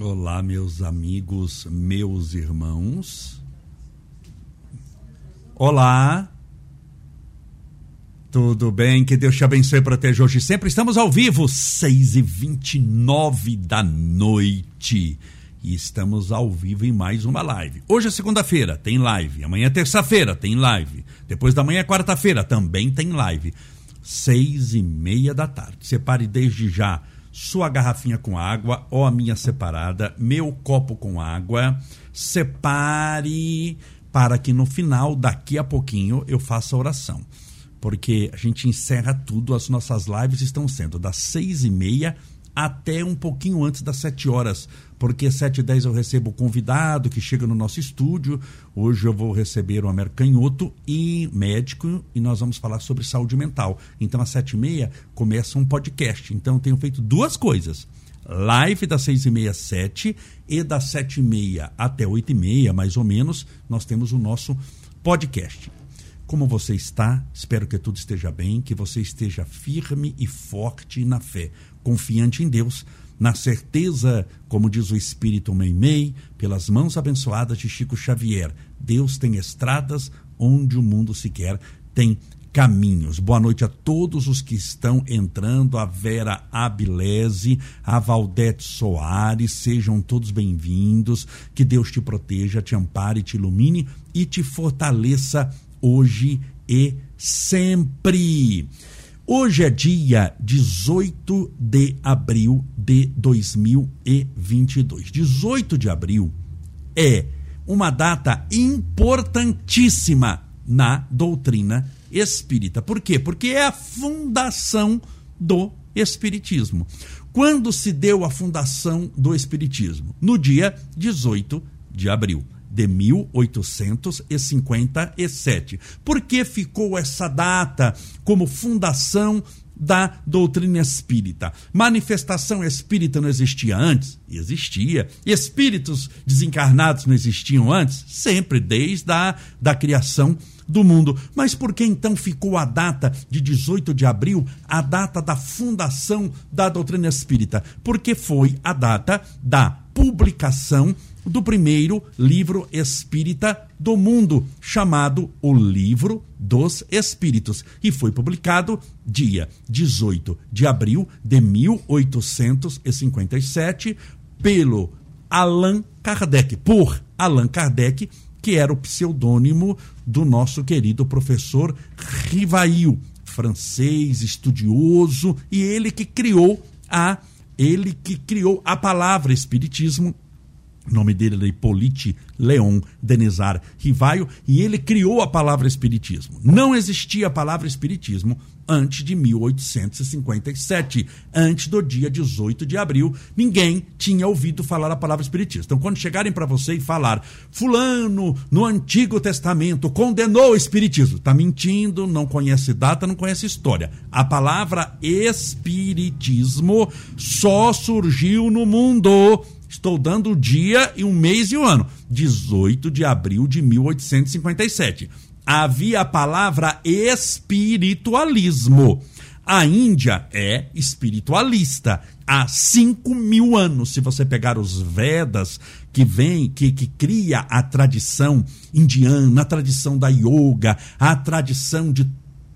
Olá, meus amigos, meus irmãos. Olá. Tudo bem? Que Deus te abençoe e proteja hoje sempre. Estamos ao vivo, 6 e 29 da noite. E estamos ao vivo em mais uma live. Hoje é segunda-feira, tem live. Amanhã é terça-feira, tem live. Depois da manhã é quarta-feira, também tem live. Seis e meia da tarde. Separe desde já sua garrafinha com água ou a minha separada, meu copo com água. Separe para que no final, daqui a pouquinho, eu faça a oração. Porque a gente encerra tudo, as nossas lives estão sendo das seis e meia até um pouquinho antes das sete horas, porque e dez eu recebo o convidado que chega no nosso estúdio. Hoje eu vou receber o Amer Canhoto e médico e nós vamos falar sobre saúde mental. Então às sete e meia começa um podcast. Então eu tenho feito duas coisas. Live das seis e meia, sete e das sete e meia até oito e meia, mais ou menos, nós temos o nosso podcast. Como você está? Espero que tudo esteja bem, que você esteja firme e forte na fé, confiante em Deus, na certeza, como diz o Espírito Meimei, pelas mãos abençoadas de Chico Xavier. Deus tem estradas onde o mundo sequer tem caminhos. Boa noite a todos os que estão entrando, a Vera Abilese, a Valdete Soares, sejam todos bem-vindos. Que Deus te proteja, te ampare, te ilumine e te fortaleça hoje e sempre. Hoje é dia 18 de abril de 2022. 18 de abril é uma data importantíssima na doutrina espírita. Por quê? Porque é a fundação do espiritismo. Quando se deu a fundação do espiritismo? No dia 18 de abril de 1857. Por que ficou essa data como fundação da doutrina espírita. Manifestação espírita não existia antes? Existia. Espíritos desencarnados não existiam antes? Sempre, desde a da criação do mundo. Mas por que então ficou a data de 18 de abril, a data da fundação da doutrina espírita? Porque foi a data da publicação do primeiro livro espírita do mundo, chamado O Livro dos Espíritos, e foi publicado dia 18 de abril de 1857 pelo Allan Kardec, por Allan Kardec, que era o pseudônimo do nosso querido professor Rivail, francês, estudioso, e ele que criou a ele que criou a palavra espiritismo o nome dele era Hippolyte Leon Denizar Rivaio, e ele criou a palavra espiritismo. Não existia a palavra espiritismo antes de 1857, antes do dia 18 de abril, ninguém tinha ouvido falar a palavra espiritismo. Então, quando chegarem para você e falar, fulano no Antigo Testamento condenou o espiritismo, está mentindo, não conhece data, não conhece história. A palavra espiritismo só surgiu no mundo Estou dando o dia e um mês e o um ano. 18 de abril de 1857. Havia a palavra espiritualismo. A Índia é espiritualista há 5 mil anos. Se você pegar os Vedas, que vem, que, que cria a tradição indiana, a tradição da yoga, a tradição de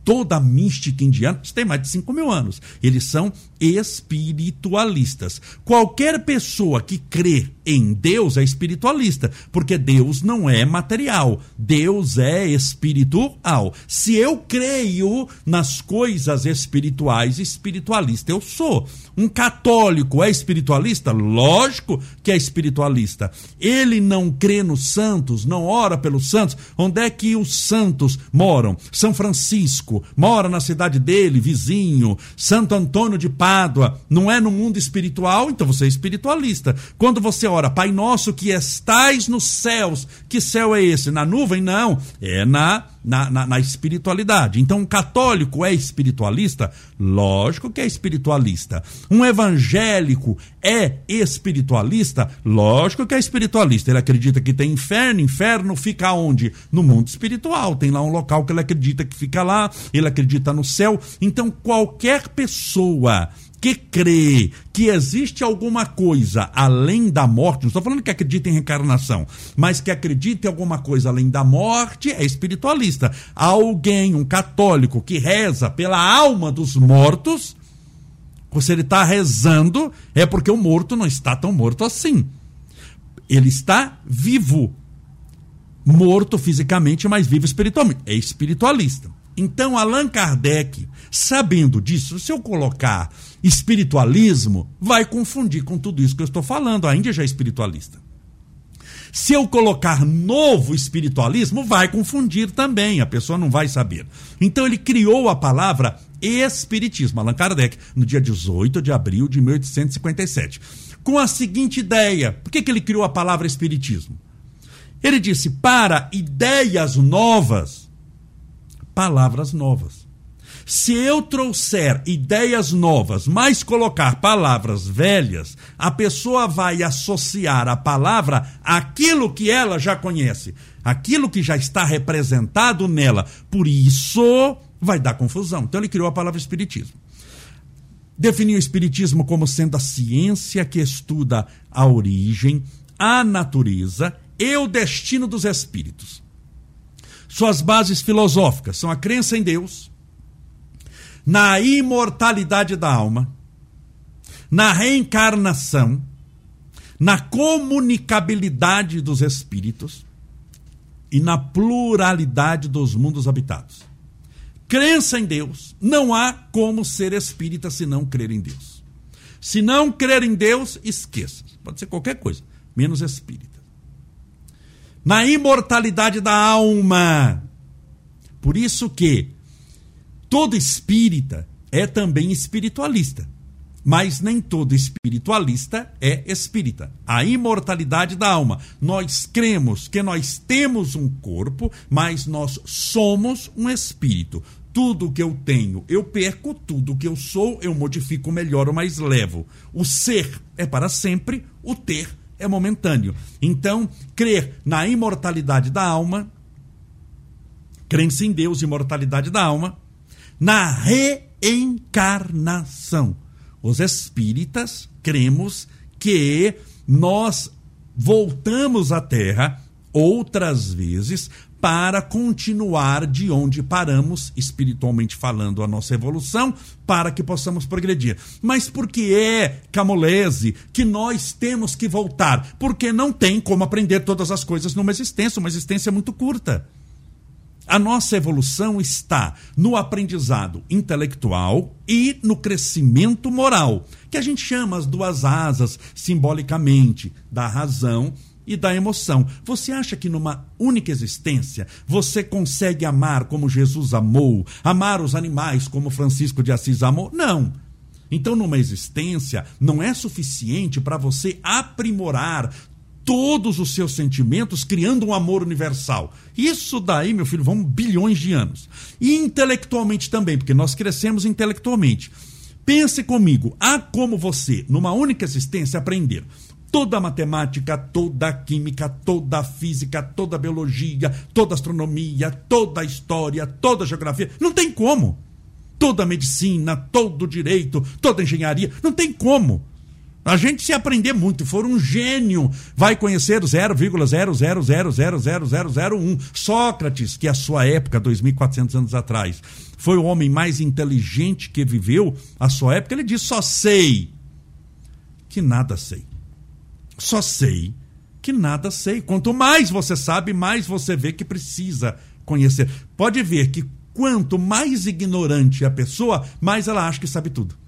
toda a mística indiana, isso tem mais de 5 mil anos. Eles são espiritualistas. Qualquer pessoa que crê em Deus é espiritualista, porque Deus não é material, Deus é espiritual. Se eu creio nas coisas espirituais, espiritualista eu sou. Um católico é espiritualista? Lógico que é espiritualista. Ele não crê nos santos, não ora pelos santos. Onde é que os santos moram? São Francisco mora na cidade dele, vizinho. Santo Antônio de Não é no mundo espiritual, então você é espiritualista. Quando você ora, Pai nosso que estais nos céus, que céu é esse? Na nuvem? Não, é na na, na, na, espiritualidade. Então, um católico é espiritualista? Lógico que é espiritualista. Um evangélico é espiritualista? Lógico que é espiritualista. Ele acredita que tem inferno. Inferno fica onde? No mundo espiritual. Tem lá um local que ele acredita que fica lá. Ele acredita no céu. Então, qualquer pessoa que crê que existe alguma coisa além da morte, não estou falando que acredita em reencarnação, mas que acredita em alguma coisa além da morte, é espiritualista. Alguém, um católico, que reza pela alma dos mortos, se ele está rezando, é porque o morto não está tão morto assim. Ele está vivo. Morto fisicamente, mas vivo espiritualmente. É espiritualista. Então, Allan Kardec, sabendo disso, se eu colocar espiritualismo, vai confundir com tudo isso que eu estou falando. A Índia já é espiritualista. Se eu colocar novo espiritualismo, vai confundir também, a pessoa não vai saber. Então ele criou a palavra espiritismo, Allan Kardec, no dia 18 de abril de 1857, com a seguinte ideia: por que, que ele criou a palavra espiritismo? Ele disse: para ideias novas, palavras novas. Se eu trouxer ideias novas, mas colocar palavras velhas, a pessoa vai associar a palavra àquilo que ela já conhece, aquilo que já está representado nela. Por isso, vai dar confusão. Então, ele criou a palavra espiritismo. Definiu o espiritismo como sendo a ciência que estuda a origem, a natureza e o destino dos espíritos. Suas bases filosóficas são a crença em Deus, na imortalidade da alma, na reencarnação, na comunicabilidade dos espíritos e na pluralidade dos mundos habitados. Crença em Deus, não há como ser espírita se não crer em Deus. Se não crer em Deus, esqueça. Pode ser qualquer coisa, menos espírita. Na imortalidade da alma. Por isso que todo espírita é também espiritualista. Mas nem todo espiritualista é espírita. A imortalidade da alma. Nós cremos que nós temos um corpo, mas nós somos um espírito. Tudo que eu tenho, eu perco, tudo que eu sou, eu modifico, melhoro, mas levo. O ser é para sempre, o ter é momentâneo. Então, crer na imortalidade da alma, crença em Deus, imortalidade da alma, na reencarnação. Os espíritas cremos que nós voltamos à Terra outras vezes para continuar de onde paramos, espiritualmente falando, a nossa evolução, para que possamos progredir. Mas por que é, Camolese, que nós temos que voltar? Porque não tem como aprender todas as coisas numa existência, uma existência muito curta. A nossa evolução está no aprendizado intelectual e no crescimento moral, que a gente chama as duas asas, simbolicamente, da razão e da emoção. Você acha que numa única existência você consegue amar como Jesus amou, amar os animais como Francisco de Assis amou? Não. Então, numa existência, não é suficiente para você aprimorar todos os seus sentimentos, criando um amor universal. Isso daí, meu filho, vão bilhões de anos. E intelectualmente também, porque nós crescemos intelectualmente. Pense comigo, há como você, numa única existência, aprender toda a matemática, toda a química, toda a física, toda a biologia, toda a astronomia, toda a história, toda a geografia. Não tem como. Toda a medicina, todo o direito, toda a engenharia. Não tem como. A gente se aprender muito, for um gênio, vai conhecer 0,00000001. Sócrates, que é a sua época, 2.400 anos atrás, foi o homem mais inteligente que viveu a sua época. Ele disse: só sei que nada sei. Só sei que nada sei. Quanto mais você sabe, mais você vê que precisa conhecer. Pode ver que quanto mais ignorante a pessoa, mais ela acha que sabe tudo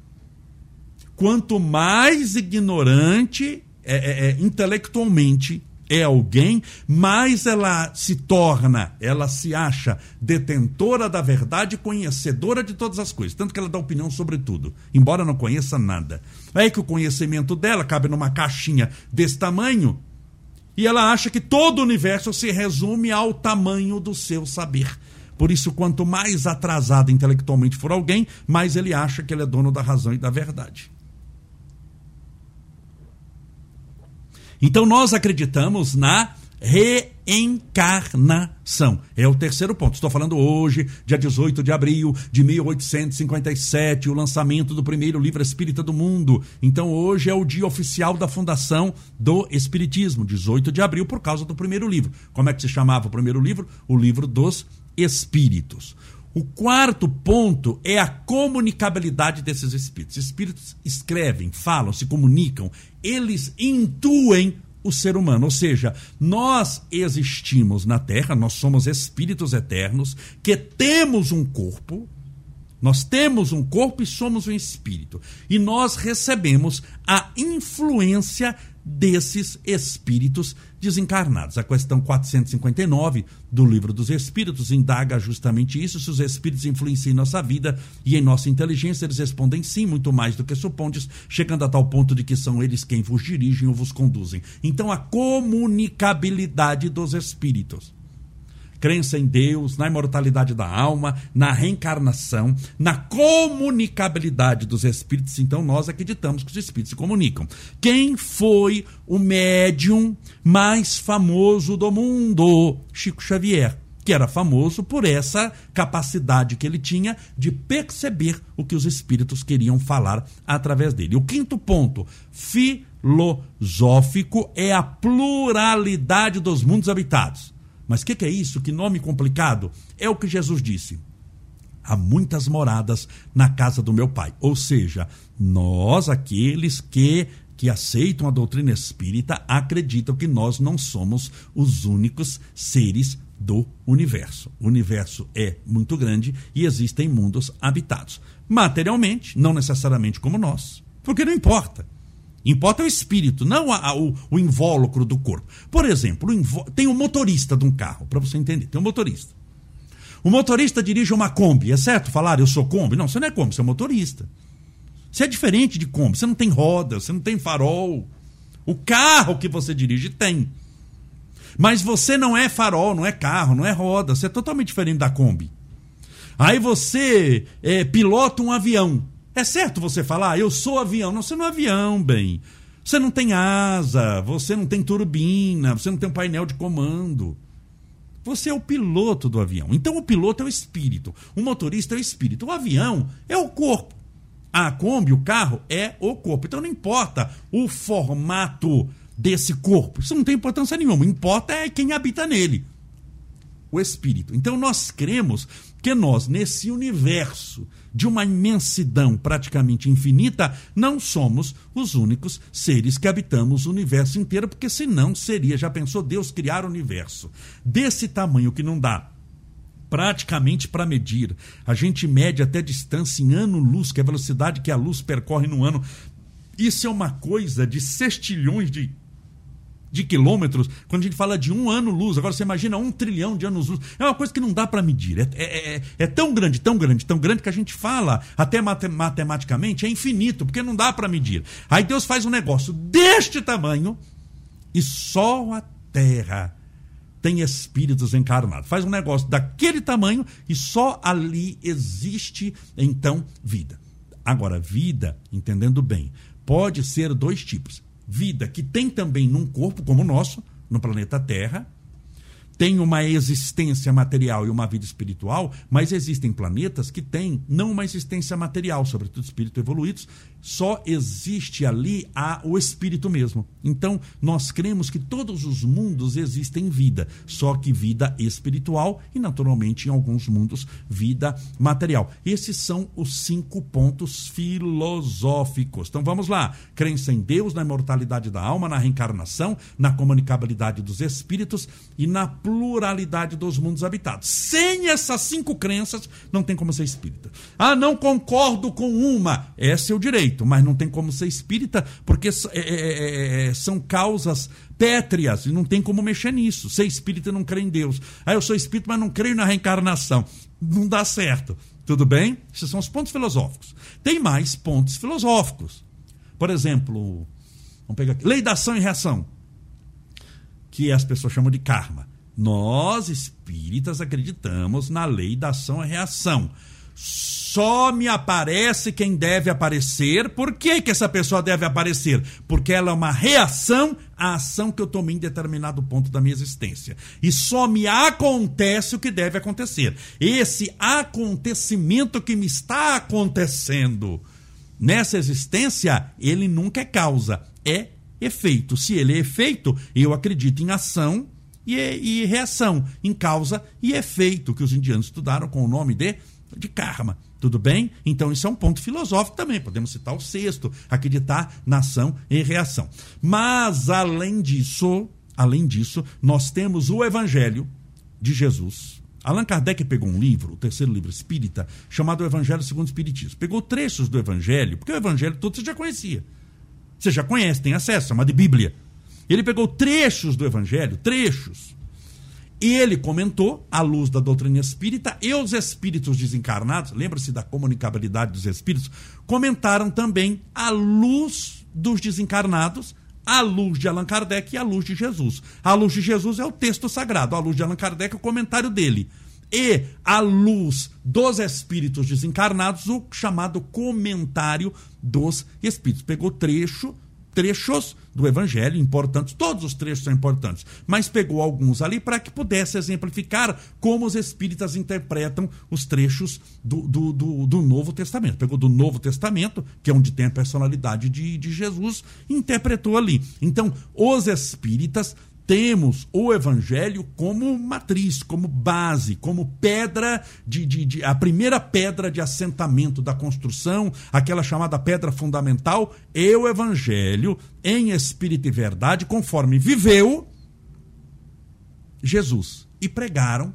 quanto mais ignorante é, é, é, intelectualmente é alguém, mais ela se torna, ela se acha detentora da verdade, conhecedora de todas as coisas, tanto que ela dá opinião sobre tudo, embora não conheça nada. É que o conhecimento dela cabe numa caixinha desse tamanho e ela acha que todo o universo se resume ao tamanho do seu saber. Por isso, quanto mais atrasado intelectualmente for alguém, mais ele acha que ele é dono da razão e da verdade. Então nós acreditamos na reencarnação. É o terceiro ponto. Estou falando hoje, dia 18 de abril de 1857, o lançamento do primeiro livro espírita do mundo. Então hoje é o dia oficial da fundação do Espiritismo, 18 de abril, por causa do primeiro livro. Como é que se chamava o primeiro livro? O livro dos Espíritos. O quarto ponto é a comunicabilidade desses espíritos. Espíritos escrevem, falam, se comunicam, eles intuem o ser humano. Ou seja, nós existimos na Terra, nós somos espíritos eternos que temos um corpo, nós temos um corpo e somos um espírito. E nós recebemos a influência desses espíritos desencarnados. A questão 459 do Livro dos Espíritos indaga justamente isso: se os espíritos influenciam em nossa vida e em nossa inteligência, eles respondem sim, muito mais do que supondes, chegando a tal ponto de que são eles quem vos dirigem ou vos conduzem. Então, a comunicabilidade dos espíritos crença em Deus, na imortalidade da alma, na reencarnação, na comunicabilidade dos espíritos. Então nós acreditamos que os espíritos se comunicam. Quem foi o médium mais famoso do mundo? Chico Xavier que era famoso por essa capacidade que ele tinha de perceber o que os espíritos queriam falar através dele. O quinto ponto, filosófico, é a pluralidade dos mundos habitados. Mas o que, que é isso? Que nome complicado? É o que Jesus disse. Há muitas moradas na casa do meu pai. Ou seja, nós, aqueles que que aceitam a doutrina espírita acreditam que nós não somos os únicos seres do universo. O universo é muito grande e existem mundos habitados. Materialmente, não necessariamente como nós, porque não importa. Importa o espírito, não a, a, o, o, invólucro do corpo. Por exemplo, tem um motorista de um carro, para você entender. Tem um motorista. O motorista dirige uma Kombi, é certo falar eu sou Kombi? Não, você não é Kombi, você é motorista. Você é diferente de Kombi, você não tem roda, você não tem farol. O carro que você dirige tem. Mas você não é farol, não é carro, não é roda, você é totalmente diferente da Kombi. Aí você é, pilota um avião. É certo você falar, ah, eu sou avião. Não, você não é avião, bem. Você não tem asa, você não tem turbina, você não tem um painel de comando. Você é o piloto do avião. Então o piloto é o espírito, o motorista é o espírito, o avião é o corpo. A Kombi, o carro, é o corpo. Então não importa o formato desse corpo. Isso não tem importância nenhuma. Importa é quem habita nele. O espírito. Então nós cremos que nós, nesse universo de uma imensidão praticamente infinita, não somos os únicos seres que habitamos o universo inteiro, porque senão seria, já pensou Deus criar o universo desse tamanho que não dá praticamente para medir. A gente mede até distância em ano-luz, que é a velocidade que a luz percorre no ano. Isso é uma coisa de sextilhões de de quilômetros, quando a gente fala de um ano-luz, agora você imagina um trilhão de anos-luz, é uma coisa que não dá para medir. É, é, é, é, tão grande, tão grande, tão grande que a gente fala, até matematicamente, é infinito, porque não dá para medir. Aí Deus faz um negócio deste tamanho e só a Terra tem espíritos encarnados. Faz um negócio daquele tamanho e só ali existe, então, vida. Agora, vida, entendendo bem, pode ser dois tipos vida que tem também num corpo como o nosso, no planeta Terra, tem uma existência material e uma vida espiritual, mas existem planetas que têm não uma existência material, sobretudo espíritos evoluídos, só existe ali a, o espírito mesmo. Então, nós cremos que todos os mundos existem vida, só que vida espiritual e, naturalmente, em alguns mundos, vida material. Esses são os cinco pontos filosóficos. Então, vamos lá. Crença em Deus, na imortalidade da alma, na reencarnação, na comunicabilidade dos espíritos e na pluralidade dos mundos habitados. Sem essas cinco crenças, não tem como ser espírita. Ah, não concordo com uma. Esse é o direito, mas não tem como ser espírita, porque é, é, é, é, são causas pétreas e não tem como mexer nisso. Ser espírita não crê em Deus. Ah, eu sou espírita, mas não creio na reencarnação. Não dá certo. Tudo bem? Esses são os pontos filosóficos. Tem mais pontos filosóficos. Por exemplo, vamos pegar aqui, lei da ação e reação, que as pessoas chamam de karma. Nós, espíritas, acreditamos na lei da ação e reação. Só me aparece quem deve aparecer. Por que, que essa pessoa deve aparecer? Porque ela é uma reação a ação que eu tomei em determinado ponto da minha existência. E só me acontece o que deve acontecer. Esse acontecimento que me está acontecendo nessa existência, ele nunca é causa, é efeito. Se ele é efeito, eu acredito em ação e, e reação, em causa e efeito, que os indianos estudaram com o nome de, de karma. Tudo bem? Então isso é um ponto filosófico também. Podemos citar o sexto, acreditar na ação e reação. Mas, além disso, além disso, nós temos o Evangelho de Jesus. Allan Kardec pegou um livro, o terceiro livro espírita, chamado Evangelho segundo o Espiritismo. Pegou trechos do Evangelho, porque o Evangelho todo você já conhecia. Você já conhece, tem acesso, chama de Bíblia. Ele pegou trechos do Evangelho, trechos, ele comentou, à luz da doutrina espírita, e os espíritos desencarnados, lembra-se da comunicabilidade dos espíritos, comentaram também à luz dos desencarnados, à luz de Allan Kardec e à luz de Jesus. A luz de Jesus é o texto sagrado, à luz de Allan Kardec é o comentário dele. E à luz dos espíritos desencarnados, o chamado comentário dos espíritos. Pegou trecho trechos do Evangelho importantes, todos os trechos são importantes, mas pegou alguns ali para que pudesse exemplificar como os espíritas interpretam os trechos do, do, do, do, Novo Testamento. Pegou do Novo Testamento, que é onde tem a personalidade de, de Jesus, e interpretou ali. Então, os espíritas temos o evangelho como matriz, como base, como pedra de, de, de, a primeira pedra de assentamento da construção, aquela chamada pedra fundamental, é o evangelho em espírito e verdade, conforme viveu Jesus e pregaram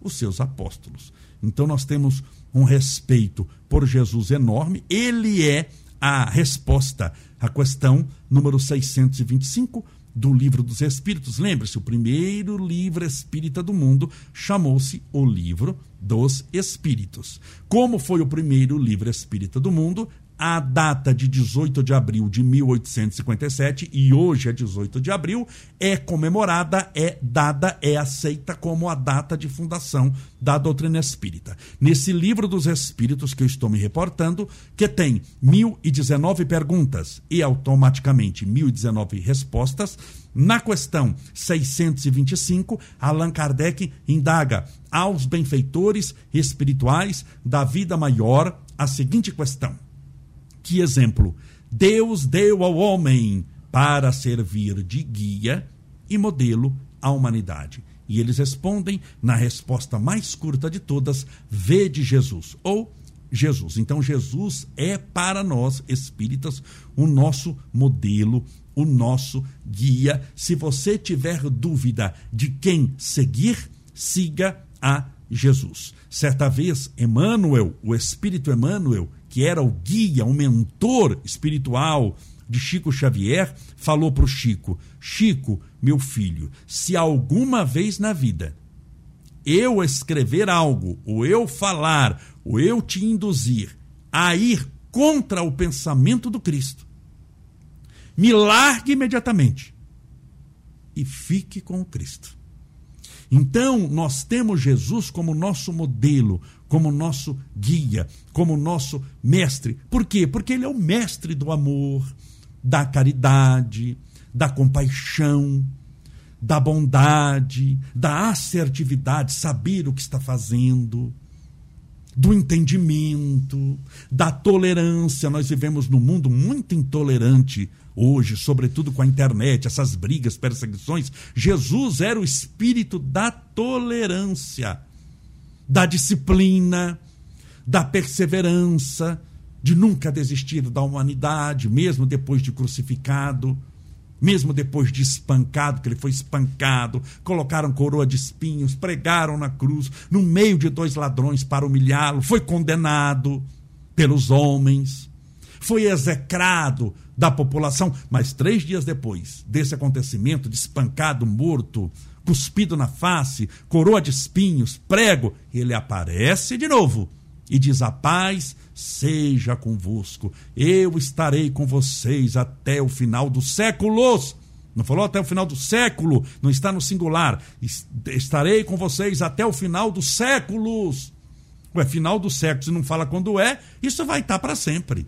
os seus apóstolos. Então nós temos um respeito por Jesus enorme, ele é a resposta à questão número 625 do Livro dos Espíritos. Lembre-se, o primeiro livro espírita do mundo chamou-se O Livro dos Espíritos. Como foi o primeiro livro espírita do mundo, a data de 18 de abril de 1857, e hoje é 18 de abril, é comemorada, é dada, é aceita como a data de fundação da doutrina espírita. Nesse livro dos Espíritos que eu estou me reportando, que tem 1019 perguntas e automaticamente 1019 respostas, na questão 625, Allan Kardec indaga aos benfeitores espirituais da vida maior a seguinte questão que exemplo Deus deu ao homem para servir de guia e modelo à humanidade? E eles respondem na resposta mais curta de todas: Vede Jesus. Ou Jesus. Então, Jesus é para nós espíritas o nosso modelo, o nosso guia. Se você tiver dúvida de quem seguir, siga a Jesus. Certa vez, Emmanuel, o Espírito Emmanuel, que era o guia, o mentor espiritual de Chico Xavier, falou para o Chico: Chico, meu filho, se alguma vez na vida eu escrever algo, ou eu falar, ou eu te induzir a ir contra o pensamento do Cristo, me largue imediatamente e fique com o Cristo. Então, nós temos Jesus como nosso modelo, como nosso guia, como nosso mestre. Por quê? Porque ele é o mestre do amor, da caridade, da compaixão, da bondade, da assertividade, saber o que está fazendo, do entendimento, da tolerância. Nós vivemos num mundo muito intolerante hoje, sobretudo com a internet, essas brigas, perseguições. Jesus era o espírito da tolerância da disciplina, da perseverança, de nunca desistir da humanidade, mesmo depois de crucificado, mesmo depois de espancado, que ele foi espancado, colocaram coroa de espinhos, pregaram na cruz, no meio de dois ladrões para humilhá-lo, foi condenado pelos homens, foi execrado da população, mas três dias depois desse acontecimento, de espancado, morto, cuspido na face, coroa de espinhos, prego, ele aparece de novo e diz: A paz seja convosco, eu estarei com vocês até o final dos séculos. Não falou até o final do século, não está no singular. Estarei com vocês até o final dos séculos. Ué, final do século, se não fala quando é, isso vai estar para sempre.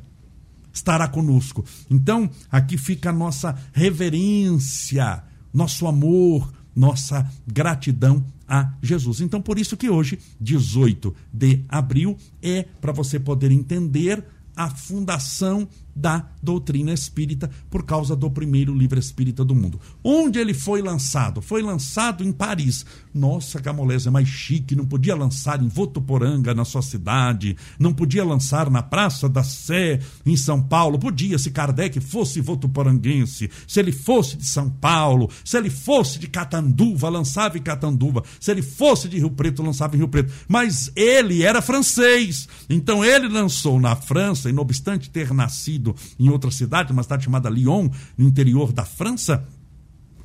estará conosco. Então, aqui fica a nossa reverência, nosso amor, nossa gratidão a Jesus. Então, por isso que hoje, 18 de abril, é para você poder entender a fundação da doutrina espírita por causa do primeiro livro espírita do mundo. Onde ele foi lançado? Foi lançado em Paris. Nossa, Camolés é mais chique, não podia lançar em Votuporanga, na sua cidade, não podia lançar na Praça da Sé, em São Paulo. Podia, se Kardec fosse votuporanguense, se ele fosse de São Paulo, se ele fosse de Catanduva, lançava em Catanduva, se ele fosse de Rio Preto, lançava em Rio Preto. Mas ele era francês, então ele lançou na França, e não obstante ter nascido em outra cidade, uma cidade chamada Lyon, no interior da França.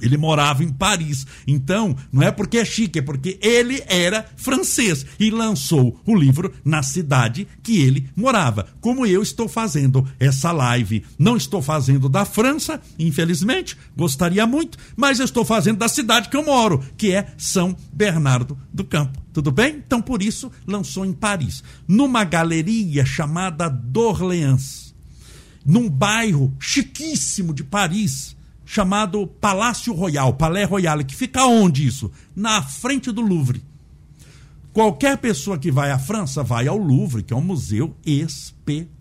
Ele morava em Paris. Então, não é porque é chique, é porque ele era francês e lançou o livro na cidade que ele morava. Como eu estou fazendo essa live. Não estou fazendo da França, infelizmente, gostaria muito, mas estou fazendo da cidade que eu moro, que é São Bernardo do Campo. Tudo bem? Então, por isso, lançou em Paris, numa galeria chamada d'Orléans num bairro chiquíssimo de Paris, chamado Palácio Royal, Palais Royal, que fica onde isso? Na frente do Louvre. Qualquer pessoa que vai à França vai ao Louvre, que é um museu espetacular,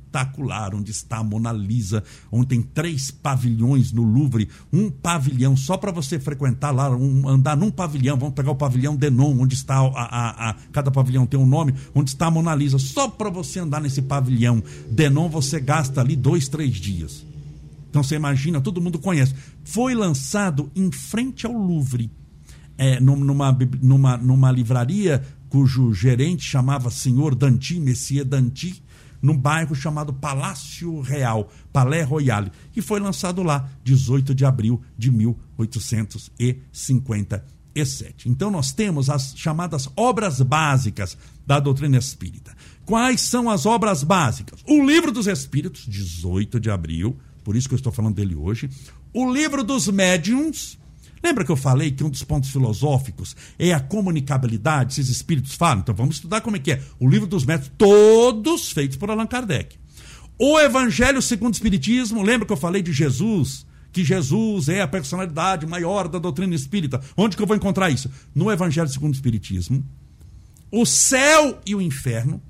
onde está a Mona Lisa, onde tem três pavilhões no Louvre, um pavilhão só para você frequentar lá, um, andar num pavilhão, vamos pegar o pavilhão Denon, onde está a, a, a, cada pavilhão tem um nome, onde está a Mona Lisa, só para você andar nesse pavilhão Denon você gasta ali dois, três dias. Então você imagina, todo mundo conhece. Foi lançado em frente ao Louvre, é, numa, numa, numa livraria cujo gerente chamava Senhor Danti, Messias Danti, num bairro chamado Palácio Real, Palais Royal, e foi lançado lá 18 de abril de 1857. Então nós temos as chamadas obras básicas da doutrina espírita. Quais são as obras básicas? O Livro dos Espíritos, 18 de abril, por isso que eu estou falando dele hoje. O Livro dos Médiuns, Lembra que eu falei que um dos pontos filosóficos é a comunicabilidade, esses espíritos falam? Então vamos estudar como é que é. O livro dos métodos, todos feitos por Allan Kardec. O Evangelho segundo o Espiritismo, lembra que eu falei de Jesus? Que Jesus é a personalidade maior da doutrina espírita. Onde que eu vou encontrar isso? No Evangelho segundo o Espiritismo. O céu e o inferno,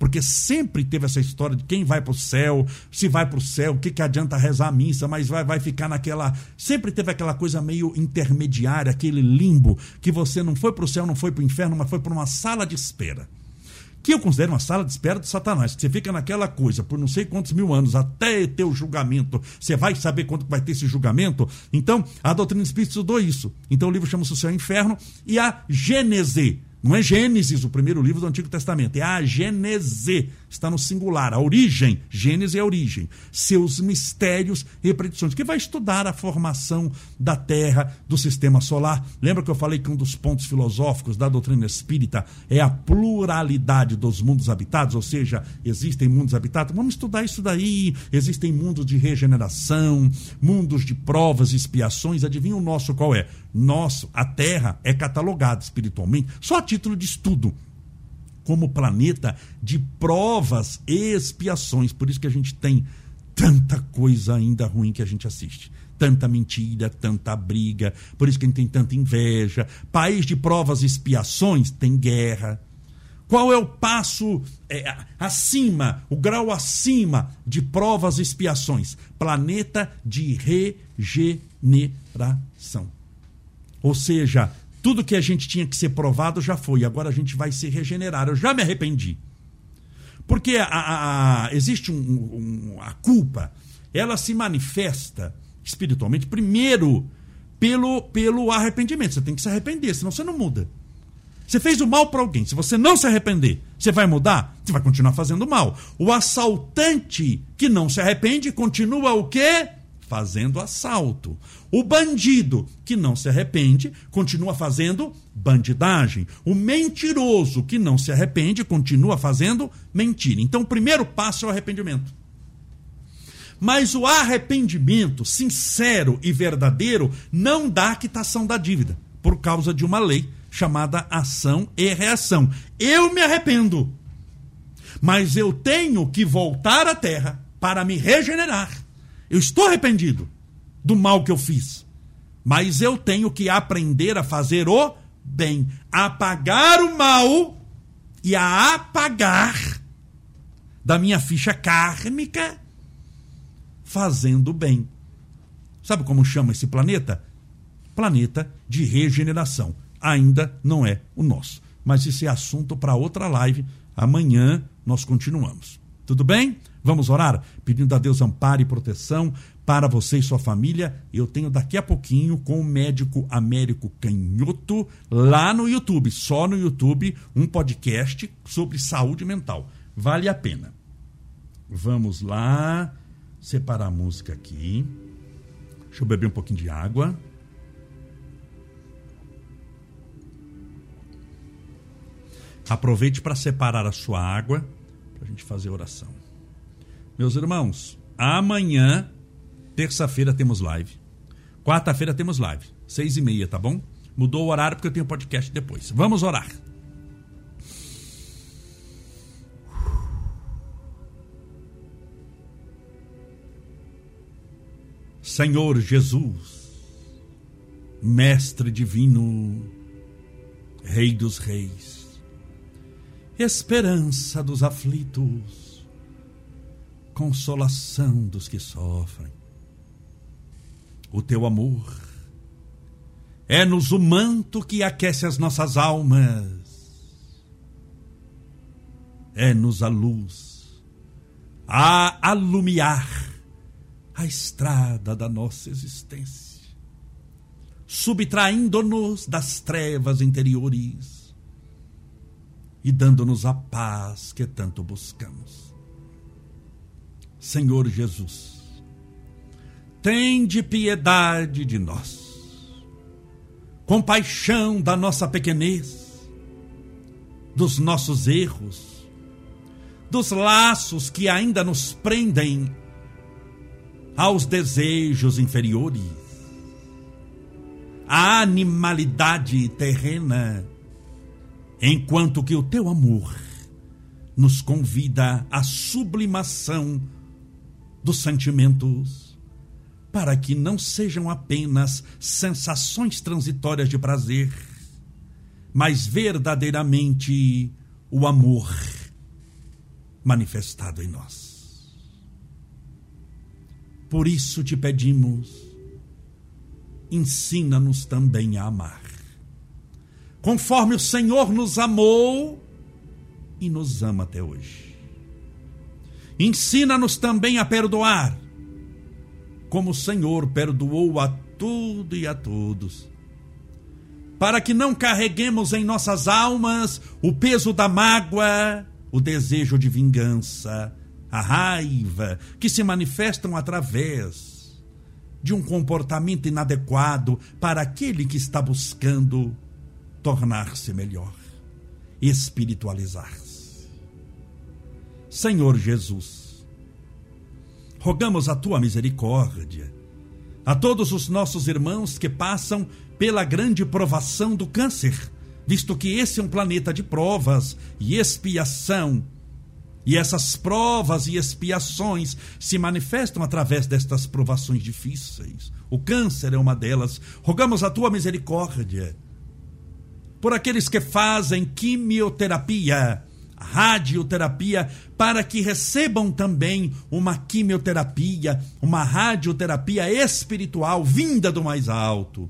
porque sempre teve essa história de quem vai para o céu, se vai para o céu, o que, que adianta rezar a missa, mas vai, vai ficar naquela. Sempre teve aquela coisa meio intermediária, aquele limbo, que você não foi para o céu, não foi para o inferno, mas foi para uma sala de espera. Que eu considero uma sala de espera de Satanás. Você fica naquela coisa por não sei quantos mil anos até ter o julgamento. Você vai saber quando vai ter esse julgamento. Então, a doutrina espírita estudou isso. Então, o livro chama-se O Céu e o Inferno e a Gênese não é Gênesis, o primeiro livro do Antigo Testamento, é a Gênese, está no singular, a origem, Gênesis é a origem, seus mistérios e predições, que vai estudar a formação da Terra, do sistema solar. Lembra que eu falei que um dos pontos filosóficos da doutrina espírita é a pluralidade dos mundos habitados, ou seja, existem mundos habitados? Vamos estudar isso daí. Existem mundos de regeneração, mundos de provas expiações. Adivinha o nosso qual é? Nosso, a Terra é catalogada espiritualmente só a título de estudo como planeta de provas e expiações. Por isso que a gente tem tanta coisa ainda ruim que a gente assiste. Tanta mentira, tanta briga, por isso que a gente tem tanta inveja. País de provas e expiações tem guerra. Qual é o passo é, acima, o grau acima de provas e expiações? Planeta de regeneração. Ou seja, tudo que a gente tinha que ser provado já foi, agora a gente vai se regenerar. Eu já me arrependi. Porque a, a, a existe um, um, a culpa, ela se manifesta espiritualmente, primeiro, pelo, pelo arrependimento. Você tem que se arrepender, senão você não muda. Você fez o mal para alguém. Se você não se arrepender, você vai mudar? Você vai continuar fazendo mal. O assaltante que não se arrepende continua o quê? fazendo assalto. O bandido que não se arrepende continua fazendo bandidagem. O mentiroso que não se arrepende continua fazendo mentira. Então, o primeiro passo é o arrependimento. Mas o arrependimento sincero e verdadeiro não dá quitação da dívida, por causa de uma lei chamada ação e reação. Eu me arrependo, mas eu tenho que voltar à terra para me regenerar. Eu estou arrependido do mal que eu fiz. Mas eu tenho que aprender a fazer o bem, apagar o mal e a apagar da minha ficha kármica fazendo o bem. Sabe como chama esse planeta? Planeta de regeneração. Ainda não é o nosso. Mas isso é assunto para outra live. Amanhã nós continuamos. Tudo bem? Vamos orar? Pedindo a Deus amparo e proteção para você e sua família. Eu tenho daqui a pouquinho com o médico Américo Canhoto lá no YouTube, só no YouTube, um podcast sobre saúde mental. Vale a pena. Vamos lá, separar a música aqui. Deixa eu beber um pouquinho de água. Aproveite para separar a sua água para a gente fazer oração. Meus irmãos, amanhã, terça-feira, temos live. Quarta-feira temos live, seis e meia, tá bom? Mudou o horário porque eu tenho podcast depois. Vamos orar. Senhor Jesus, Mestre Divino, Rei dos Reis, esperança dos aflitos, consolação dos que sofrem. O teu amor é-nos o manto que aquece as nossas almas, é-nos a luz a alumiar a estrada da nossa existência, subtraindo-nos das trevas interiores e dando-nos a paz que tanto buscamos. Senhor Jesus, tende piedade de nós, compaixão da nossa pequenez, dos nossos erros, dos laços que ainda nos prendem aos desejos inferiores, à animalidade terrena, enquanto que o teu amor nos convida à sublimação dos sentimentos, para que não sejam apenas sensações transitórias de prazer, mas verdadeiramente o amor manifestado em nós. Por isso te pedimos, ensina-nos também a amar. Conforme o Senhor nos amou e nos ama até hoje. Ensina-nos também a perdoar, como o Senhor perdoou a tudo e a todos. Para que não carreguemos em nossas almas o peso da mágoa, o desejo de vingança, a raiva, que se manifestam através de um comportamento inadequado para aquele que está buscando tornar-se melhor, espiritualizar-se. Senhor Jesus, rogamos a tua misericórdia a todos os nossos irmãos que passam pela grande provação do câncer, visto que esse é um planeta de provas e expiação. E essas provas e expiações se manifestam através destas provações difíceis. O câncer é uma delas. Rogamos a tua misericórdia por aqueles que fazem quimioterapia radioterapia para que recebam também uma quimioterapia, uma radioterapia espiritual vinda do mais alto.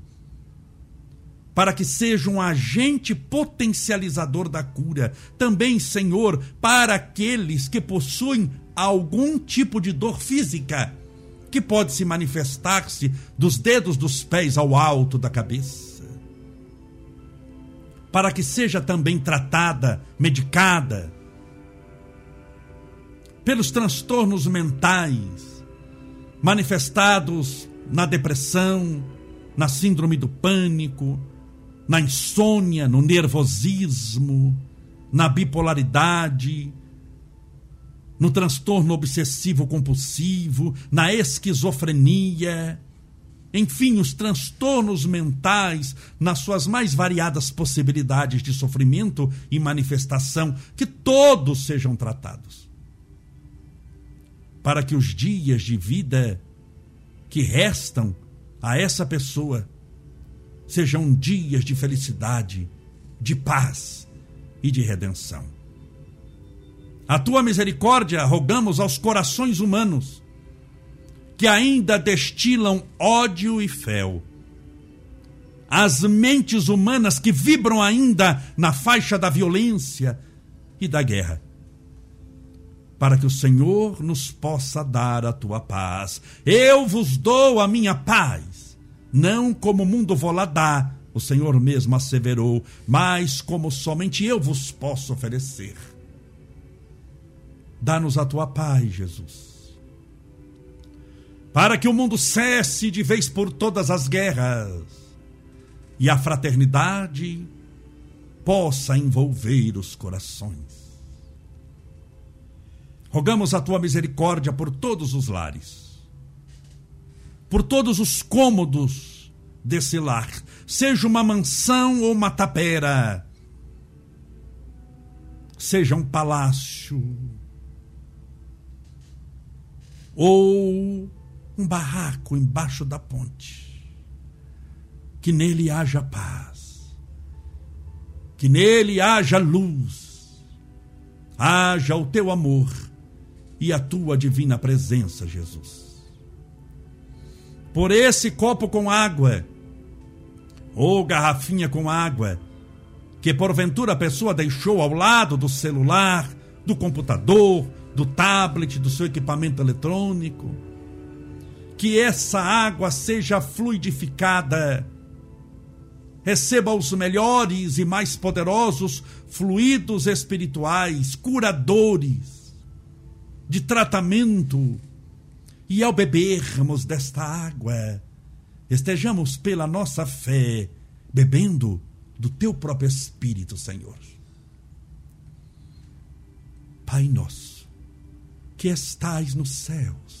Para que seja um agente potencializador da cura. Também, Senhor, para aqueles que possuem algum tipo de dor física, que pode se manifestar-se dos dedos dos pés ao alto da cabeça para que seja também tratada, medicada pelos transtornos mentais manifestados na depressão, na síndrome do pânico, na insônia, no nervosismo, na bipolaridade, no transtorno obsessivo compulsivo, na esquizofrenia, enfim, os transtornos mentais, nas suas mais variadas possibilidades de sofrimento e manifestação, que todos sejam tratados. para que os dias de vida que restam a essa pessoa sejam dias de felicidade, de paz e de redenção. A tua misericórdia rogamos aos corações humanos que ainda destilam ódio e fel. As mentes humanas que vibram ainda na faixa da violência e da guerra para que o Senhor nos possa dar a tua paz. Eu vos dou a minha paz, não como o mundo vou lá dar, o Senhor mesmo asseverou, mas como somente eu vos posso oferecer. Dá-nos a tua paz, Jesus. Para que o mundo cesse de vez por todas as guerras e a fraternidade possa envolver os corações. Rogamos a tua misericórdia por todos os lares, por todos os cômodos desse lar, seja uma mansão ou uma tapera, seja um palácio ou um barraco embaixo da ponte, que nele haja paz, que nele haja luz, haja o teu amor e a tua divina presença, Jesus. Por esse copo com água, ou garrafinha com água, que porventura a pessoa deixou ao lado do celular, do computador, do tablet, do seu equipamento eletrônico, que essa água seja fluidificada, receba os melhores e mais poderosos fluidos espirituais, curadores, de tratamento. E ao bebermos desta água, estejamos pela nossa fé bebendo do teu próprio Espírito, Senhor. Pai nosso, que estais nos céus,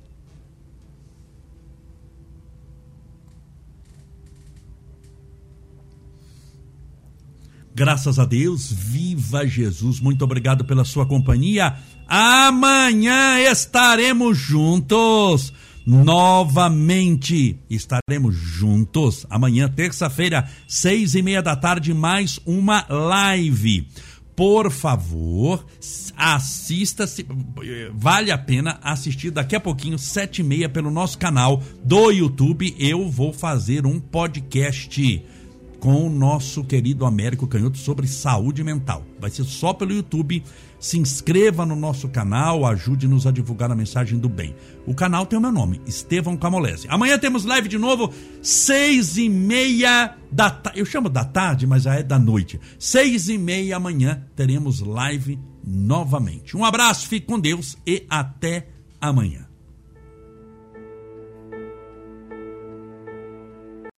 Graças a Deus, viva Jesus. Muito obrigado pela sua companhia. Amanhã estaremos juntos novamente. Estaremos juntos amanhã, terça-feira, seis e meia da tarde, mais uma live. Por favor, assista, -se, vale a pena assistir daqui a pouquinho, sete e meia, pelo nosso canal do YouTube. Eu vou fazer um podcast com o nosso querido Américo Canhoto sobre saúde mental. Vai ser só pelo YouTube. Se inscreva no nosso canal, ajude-nos a divulgar a mensagem do bem. O canal tem o meu nome, Estevão Camolese. Amanhã temos live de novo, seis e meia da tarde. Eu chamo da tarde, mas já é da noite. Seis e meia amanhã teremos live novamente. Um abraço, fique com Deus e até amanhã.